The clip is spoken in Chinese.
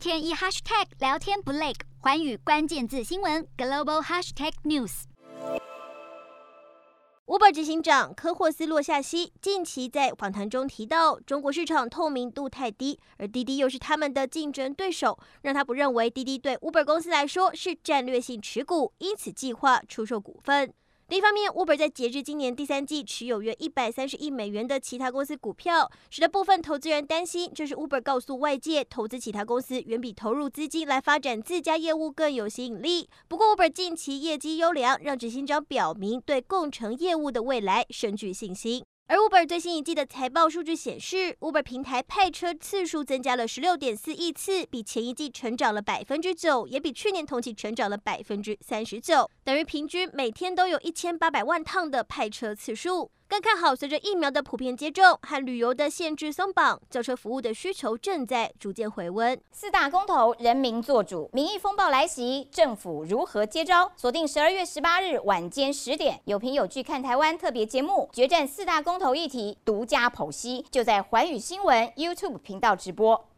天一 hashtag 聊天不累，寰宇关键字新闻 global hashtag news。Uber 执行长科霍斯洛夏西近期在访谈中提到，中国市场透明度太低，而滴滴又是他们的竞争对手，让他不认为滴滴对 Uber 公司来说是战略性持股，因此计划出售股份。另一方面，Uber 在截至今年第三季持有约一百三十亿美元的其他公司股票，使得部分投资人担心，这是 Uber 告诉外界，投资其他公司远比投入资金来发展自家业务更有吸引力。不过，Uber 近期业绩优良，让执行长表明对共乘业务的未来深具信心。而 Uber 最新一季的财报数据显示，Uber 平台派车次数增加了十六点四亿次，比前一季成长了百分之九，也比去年同期成长了百分之三十九，等于平均每天都有一千八百万趟的派车次数。更看好，随着疫苗的普遍接种和旅游的限制松绑，叫车服务的需求正在逐渐回温。四大公投，人民做主，民意风暴来袭，政府如何接招？锁定十二月十八日晚间十点，有凭有据看台湾特别节目《决战四大公投议题》，独家剖析，就在环宇新闻 YouTube 频道直播。